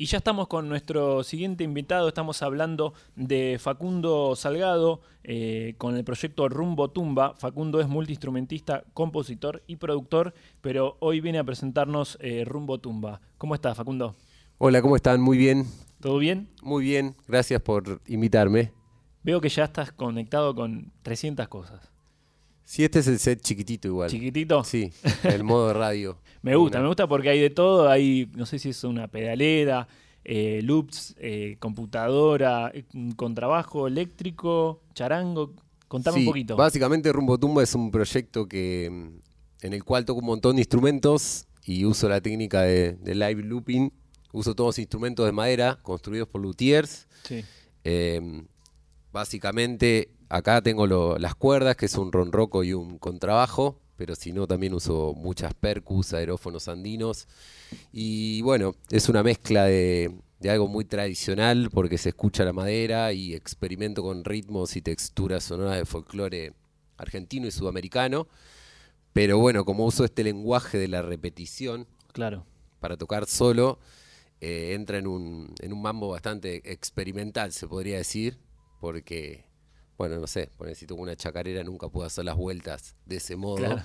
Y ya estamos con nuestro siguiente invitado, estamos hablando de Facundo Salgado eh, con el proyecto Rumbo Tumba. Facundo es multiinstrumentista, compositor y productor, pero hoy viene a presentarnos eh, Rumbo Tumba. ¿Cómo estás, Facundo? Hola, ¿cómo están? Muy bien. ¿Todo bien? Muy bien, gracias por invitarme. Veo que ya estás conectado con 300 cosas. Sí, este es el set chiquitito igual. ¿Chiquitito? Sí, el modo radio. me gusta, me gusta porque hay de todo. Hay, no sé si es una pedalera, eh, loops, eh, computadora, eh, contrabajo eléctrico, charango. Contame Sí, un poquito. Básicamente Rumbo Tumba es un proyecto que mm, en el cual toco un montón de instrumentos y uso la técnica de, de live looping. Uso todos instrumentos de madera construidos por luthiers. Sí. Eh, básicamente acá tengo lo- las cuerdas, que es un ronroco y un contrabajo, pero si no también uso muchas percus, aerófonos andinos. Y bueno, es una mezcla de, de algo muy tradicional porque se escucha la madera y experimento con ritmos y texturas sonoras de folclore argentino y sudamericano. Pero bueno, como uso este lenguaje de la repetición, Claro. para tocar solo, eh, entra en un, en un mambo bastante experimental, se podría decir, porque, bueno, no sé, por si toco una chacarera nunca puedo hacer las vueltas de ese modo, Claro.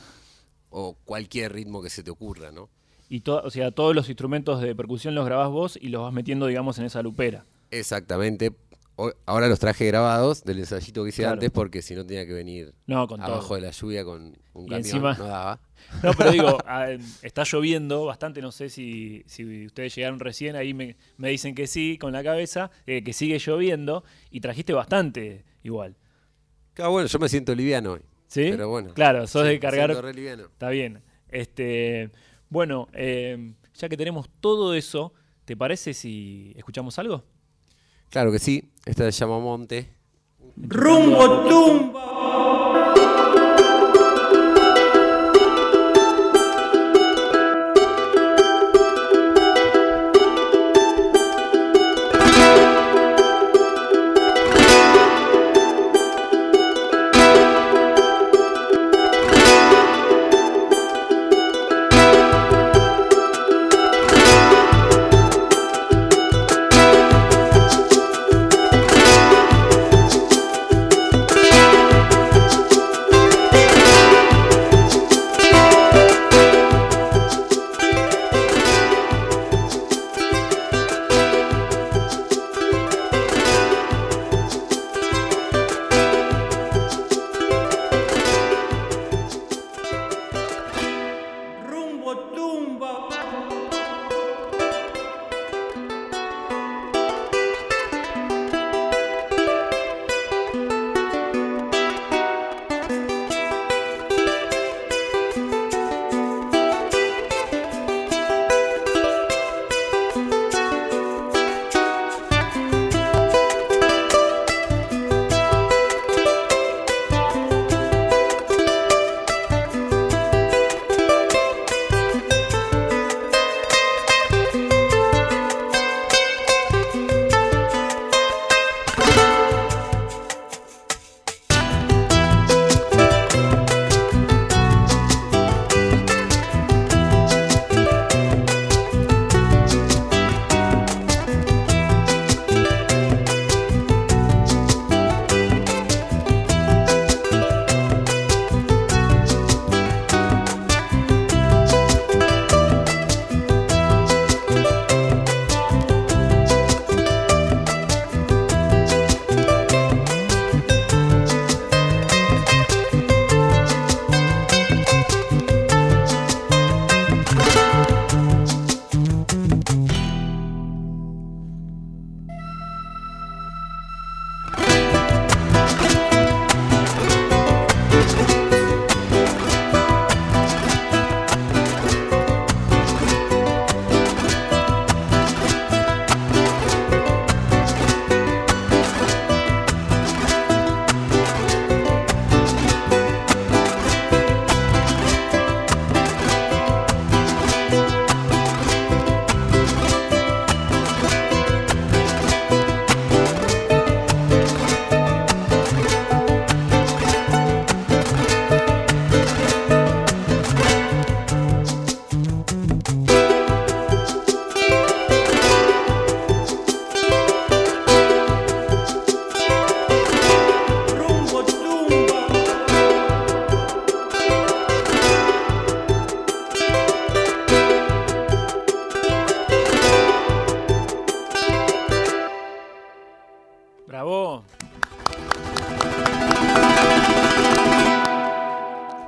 o cualquier ritmo que se te ocurra, ¿no? Y o sea, todos los instrumentos de percusión los grabás vos y los vas metiendo, digamos, en esa lupera. Exactamente. Ahora los traje grabados del ensayito que hice Claro. antes porque si no tenía que venir No, con abajo todo. de la lluvia con un camión, encima- no daba. No, pero digo, ah, está lloviendo bastante, no sé si, si ustedes llegaron recién, ahí me, me dicen que sí, con la cabeza, eh, que sigue lloviendo, y trajiste bastante igual. Claro, bueno, yo me siento liviano hoy. ¿Sí? Pero bueno. Claro, sos Sí, de me cargar... siento re liviano. Está bien. Este, bueno, eh, ya que tenemos todo eso, ¿te parece si escuchamos algo? Claro que sí, esta se llama Monte. Rumbo tumba.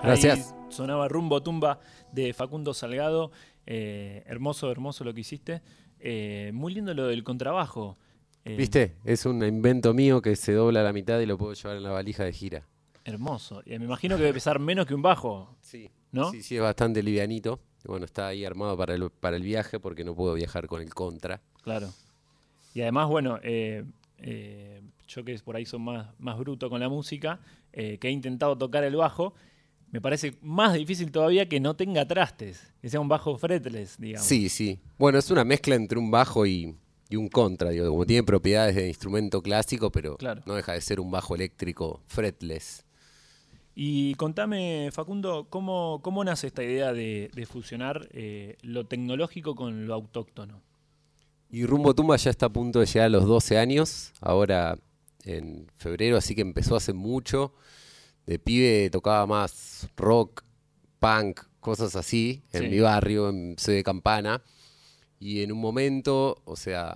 Gracias. Ahí sonaba Rumbo Tumba de Facundo Salgado. Eh, hermoso, hermoso lo que hiciste. Eh, muy lindo lo del contrabajo. Eh, ¿Viste? Es un invento mío que se dobla a la mitad y lo puedo llevar en la valija de gira. Hermoso. Y me imagino que debe pesar menos que un bajo. Sí. ¿No? Sí, sí, es bastante livianito. Bueno, está ahí armado para el, para el viaje porque no puedo viajar con el contra. Claro. Y además, bueno, yo que por ahí soy más, más bruto con la música, que he intentado tocar el bajo, me parece más difícil todavía que no tenga trastes, que sea un bajo fretless, digamos. Sí, sí. Bueno, es una mezcla entre un bajo y, y un contra, digo, como tiene propiedades de instrumento clásico, pero Claro. no deja de ser un bajo eléctrico fretless. Y contame, Facundo, ¿cómo, cómo nace esta idea de, de fusionar eh, lo tecnológico con lo autóctono? Y Rumbo Tumba ya está a punto de llegar a los 12 años, ahora en febrero, así que empezó hace mucho. De pibe tocaba más rock, punk, cosas así, en Sí. mi barrio, en Soy de Campana. Y en un momento, o sea,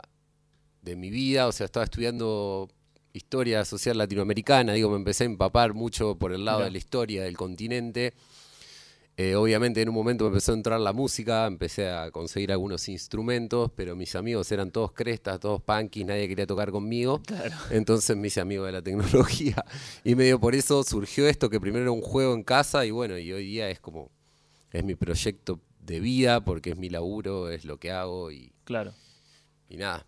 de mi vida, o sea, estaba estudiando historia social latinoamericana, digo, me empecé a empapar mucho por el lado de la historia del continente. Eh, obviamente en un momento me empezó a entrar la música, empecé a conseguir algunos instrumentos, pero mis amigos eran todos crestas, todos punkis, nadie quería tocar conmigo. Claro. Entonces me hice amigo de la tecnología. Y medio por eso surgió esto, que primero era un juego en casa y bueno, y hoy día es como, es mi proyecto de vida, porque es mi laburo, es lo que hago y, Claro. y nada.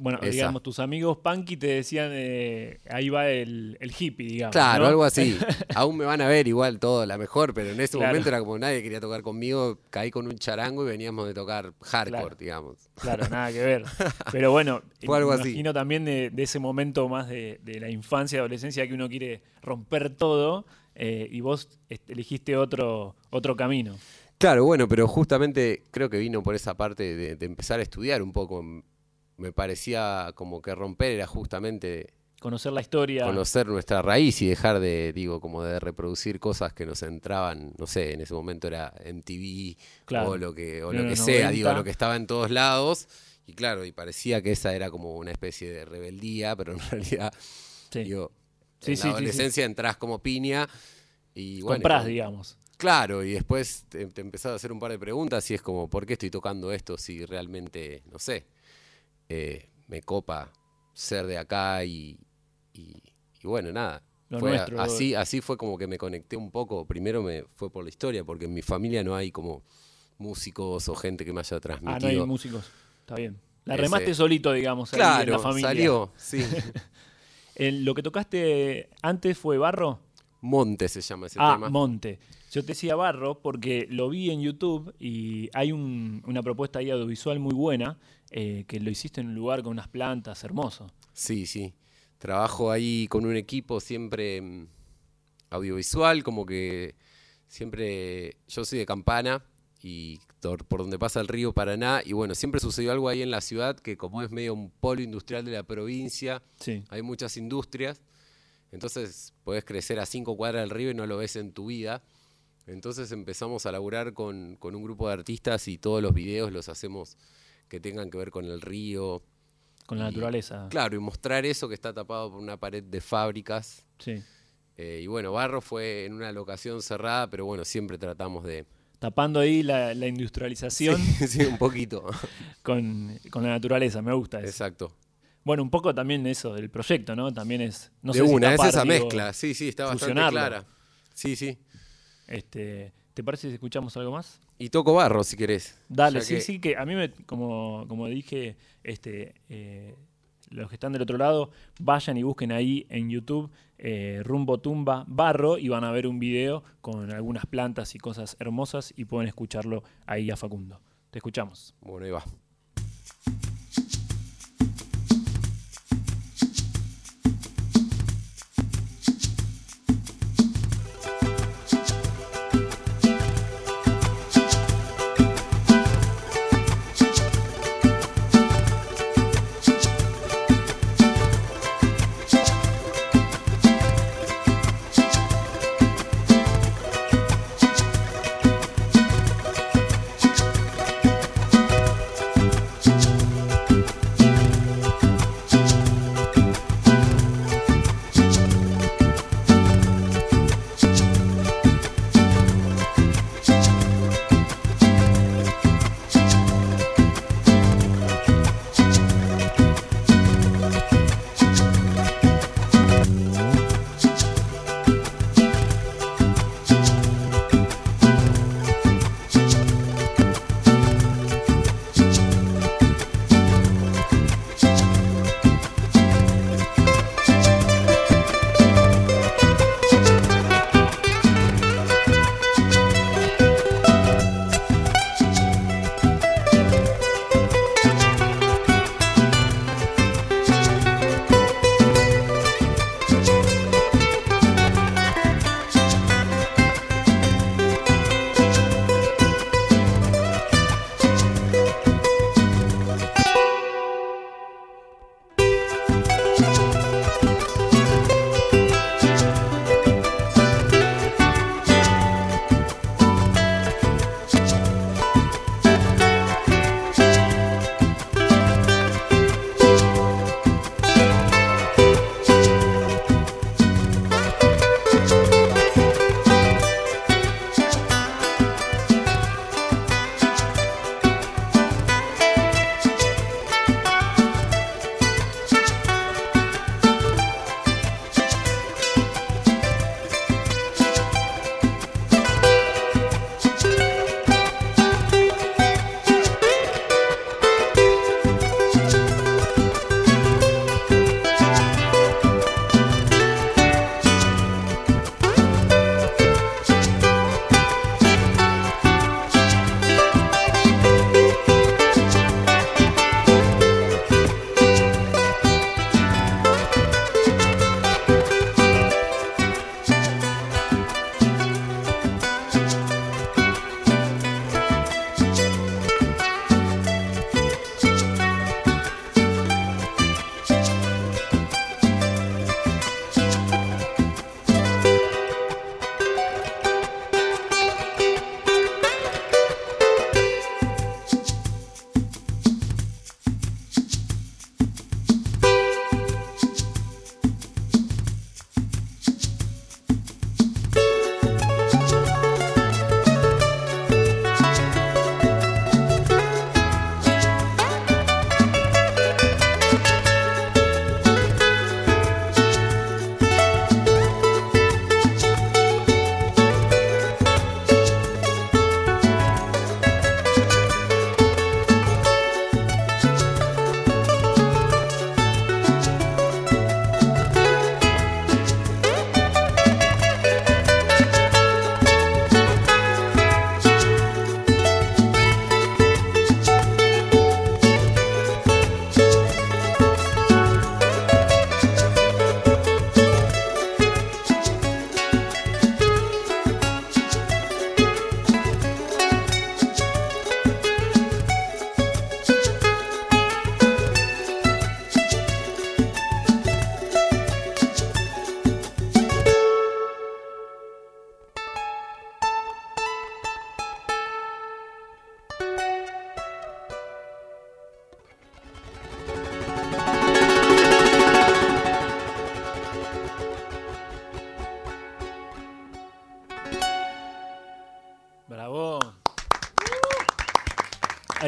Bueno, Esa. digamos, tus amigos punky te decían, eh, ahí va el, el hippie, digamos. Claro, ¿no? algo así. Aún me van a ver igual todo la mejor, pero en ese Claro. momento era como nadie quería tocar conmigo, caí con un charango y veníamos de tocar hardcore, Claro. digamos. Claro, nada que ver. Pero bueno, Fue algo me así. imagino también de, de ese momento más de, de la infancia, adolescencia, que uno quiere romper todo eh, y vos elegiste otro, otro camino. Claro, bueno, pero justamente creo que vino por esa parte de, de empezar a estudiar un poco. Me parecía como que romper era justamente Conocer la historia. conocer nuestra raíz y dejar de, digo, como de reproducir cosas que nos entraban, no sé, en ese momento era MTV Claro. o lo que, o lo que sea, 90. digo, lo que estaba en todos lados. Y claro, y parecía que esa era como una especie de rebeldía, pero en realidad, Sí. digo, Sí, en sí, la sí. entras como piña y bueno, Comprás, digamos. Claro, y después te, te empezás a hacer un par de preguntas y es como, ¿por qué estoy tocando esto si realmente, no sé, eh, me copa ser de acá y, y- y bueno, nada. A- así, así fue como que me conecté un poco. Primero me fue por la historia, porque en mi familia no hay como músicos o gente que me haya Ah, transmitido. no hay músicos. Está bien. La Ese- remaste solito, digamos, ahí en Claro, la familia. salió, sí. El- lo que tocaste antes fue barro. Monte se llama ese ah, tema. Monte. Yo te decía barro porque lo vi en YouTube y hay un- una propuesta ahí audiovisual muy buena eh, que lo hiciste en un lugar con unas plantas, hermoso. Sí, sí. Trabajo ahí con un equipo siempre mm, audiovisual, como que siempre yo soy de Campana y por donde pasa el río Paraná y bueno, siempre sucedió algo ahí en la ciudad que como es medio un polo industrial de la provincia, Sí. hay muchas industrias, entonces podés crecer a cinco cuadras del río y no lo ves en tu vida. Entonces empezamos a laburar con, con un grupo de artistas y todos los videos los hacemos que tengan que ver con el río, Con la Y- naturaleza. Claro, y mostrar eso que está tapado por una pared de fábricas. Sí. Eh, y bueno, Barro fue en una locación cerrada, pero bueno, siempre tratamos de... Tapando ahí la, la industrialización Sí, sí, un poquito. con, con la naturaleza, me gusta eso. Exacto. Bueno, un poco también eso del proyecto, ¿no? También es. No de sé si una, tapar, es esa digo, mezcla. Sí, sí, está bastante clara. Sí, sí. Este, ¿Te parece si escuchamos algo más? Y toco Barro, si querés. Dale, sí, que- sí, que a mí, me, como, como dije, este, eh, los que están del otro lado, vayan y busquen ahí en YouTube eh, Rumbo Tumba Barro y van a ver un video con algunas plantas y cosas hermosas y pueden escucharlo ahí a Facundo. Te escuchamos. Bueno, ahí va.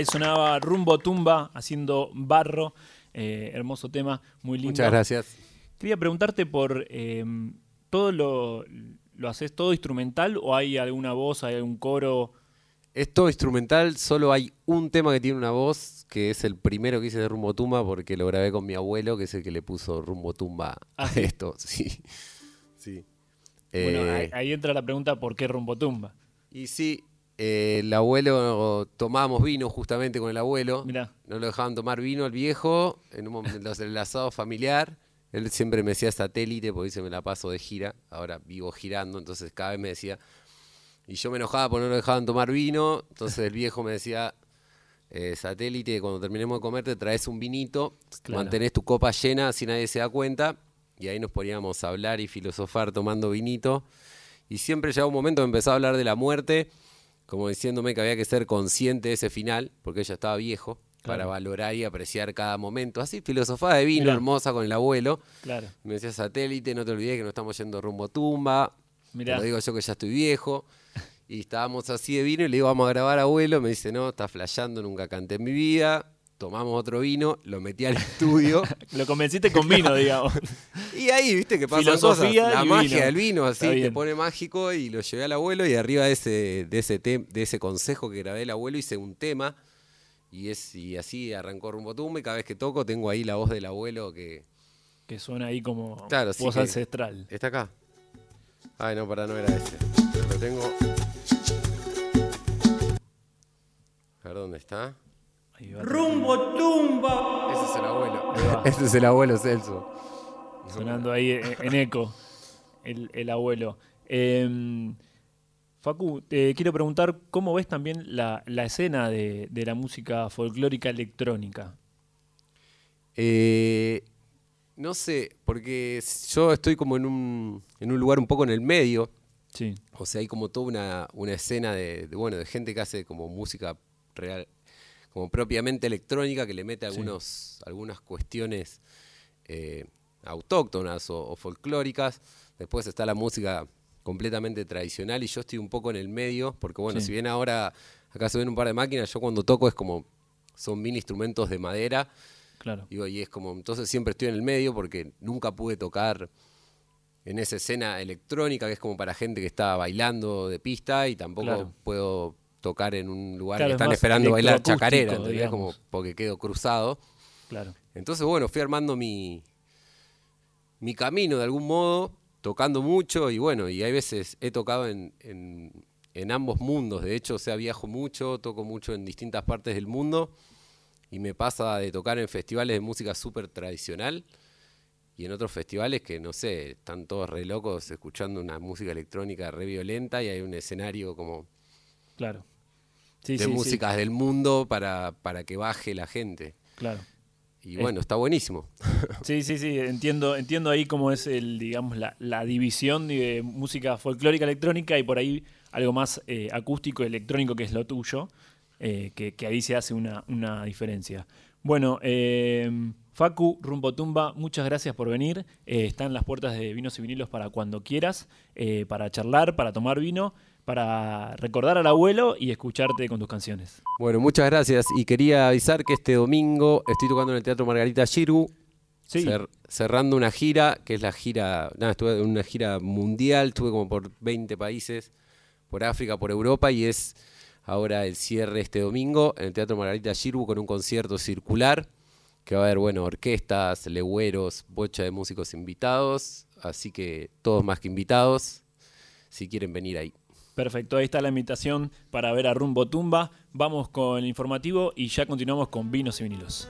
Ahí sonaba Rumbo Tumba haciendo barro. Eh, hermoso tema, muy lindo. Muchas gracias. Quería preguntarte por eh, todo lo, lo haces todo instrumental o hay alguna voz, hay algún coro. Es todo instrumental, solo hay un tema que tiene una voz, que es el primero que hice de Rumbo Tumba, porque lo grabé con mi abuelo, que es el que le puso Rumbo Tumba Ah, a ¿sí? esto. Sí. sí. Bueno, Eh, ahí, ahí entra la pregunta por qué Rumbo Tumba. Y sí, eh, el abuelo, tomábamos vino justamente con el abuelo. Mirá. No lo dejaban tomar vino el viejo, en un momento del asado familiar. Él siempre me decía satélite, porque dice me la paso de gira. Ahora vivo girando, entonces cada vez me decía. Y yo me enojaba porque no lo dejaban tomar vino. Entonces el viejo me decía, eh, satélite, cuando terminemos de comer te traes un vinito, Claro. mantenés tu copa llena, así nadie se da cuenta. Y ahí nos poníamos a hablar y filosofar tomando vinito. Y siempre llegaba un momento que empezaba a hablar de la muerte, como diciéndome que había que ser consciente de ese final, porque ella estaba viejo, para valorar y apreciar cada momento. Así, filosofada de vino, Mirá. hermosa con el abuelo. Claro. Me decía satélite, no te olvides que no estamos yendo rumbo tumba. Mirá. Te lo digo yo que ya estoy viejo. Y estábamos así de vino y le digo, vamos a grabar abuelo. Me dice, no, estás flasheando, nunca canté en mi vida. Tomamos otro vino, lo metí al estudio. Lo convenciste con vino, digamos. y ahí, viste, que pasan Filosofía cosas. La magia vino. del vino, así, te pone mágico. Y lo llevé al abuelo y arriba de ese, de ese, de ese consejo que grabé el abuelo hice un tema. Y, es, y así arrancó rumbo tumba. Y cada vez que toco tengo ahí la voz del abuelo que que suena ahí como Claro, voz ancestral. está acá. Ay, no, para no era ese. Lo tengo. A ver dónde está. Rumbo tumba. Ese es el abuelo. Ese es el abuelo Celso. sonando ahí en, en eco el, el abuelo. Eh, Facu, te quiero preguntar cómo ves también la, la escena de, de la música folclórica electrónica. Eh, no sé, porque yo estoy como en un, en un lugar un poco en el medio. Sí, O sea, hay como toda una, una escena de, de, bueno, de gente que hace como música real, como propiamente electrónica, que le mete Sí. algunos, algunas cuestiones eh, autóctonas o, o folclóricas. Después está la música completamente tradicional y yo estoy un poco en el medio, porque bueno, Sí. si bien ahora acá se ven un par de máquinas, yo cuando toco es como, son mil instrumentos de madera, claro. Digo, y es como, entonces siempre estoy en el medio porque nunca pude tocar en esa escena electrónica que es como para gente que está bailando de pista y tampoco Claro. puedo tocar en un lugar Claro, que es están esperando bailar chacarera, ¿entendés? Como porque quedo cruzado. Claro. Entonces, bueno, fui armando mi, mi camino de algún modo, tocando mucho y bueno, y hay veces he tocado en, en- en ambos mundos. De hecho, o sea, viajo mucho, toco mucho en distintas partes del mundo y me pasa de tocar en festivales de música súper tradicional y en otros festivales que, no sé, están todos re locos escuchando una música electrónica re violenta y hay un escenario como Claro. Sí, de sí, sí, músicas del mundo para, para que baje la gente. claro. Y bueno, está buenísimo. Sí, sí, sí, entiendo, entiendo ahí cómo es el, digamos, la, la división de música folclórica electrónica y por ahí algo más eh, acústico electrónico que es lo tuyo, eh, que, que ahí se hace una, una diferencia. Bueno, eh, Facu, Rumbo Tumba, muchas gracias por venir. Eh, están las puertas de Vinos y Vinilos para cuando quieras, para charlar, para tomar vino, para recordar al abuelo y escucharte con tus canciones. Bueno, muchas gracias. Y quería avisar que este domingo estoy tocando en el Teatro Margarita Giru, Sí, cer- cerrando una gira, que es la gira, nada, estuve en una gira mundial, estuve como por 20 países, por África, por Europa, y es ahora el cierre este domingo en el Teatro Margarita Giru con un concierto circular, que va a haber, bueno, orquestas, legüeros, bocha de músicos invitados, así que todos más que invitados, si quieren venir ahí. Perfecto, ahí está la invitación para ver a Rumbo Tumba. Vamos con el informativo y ya continuamos con vinos y vinilos.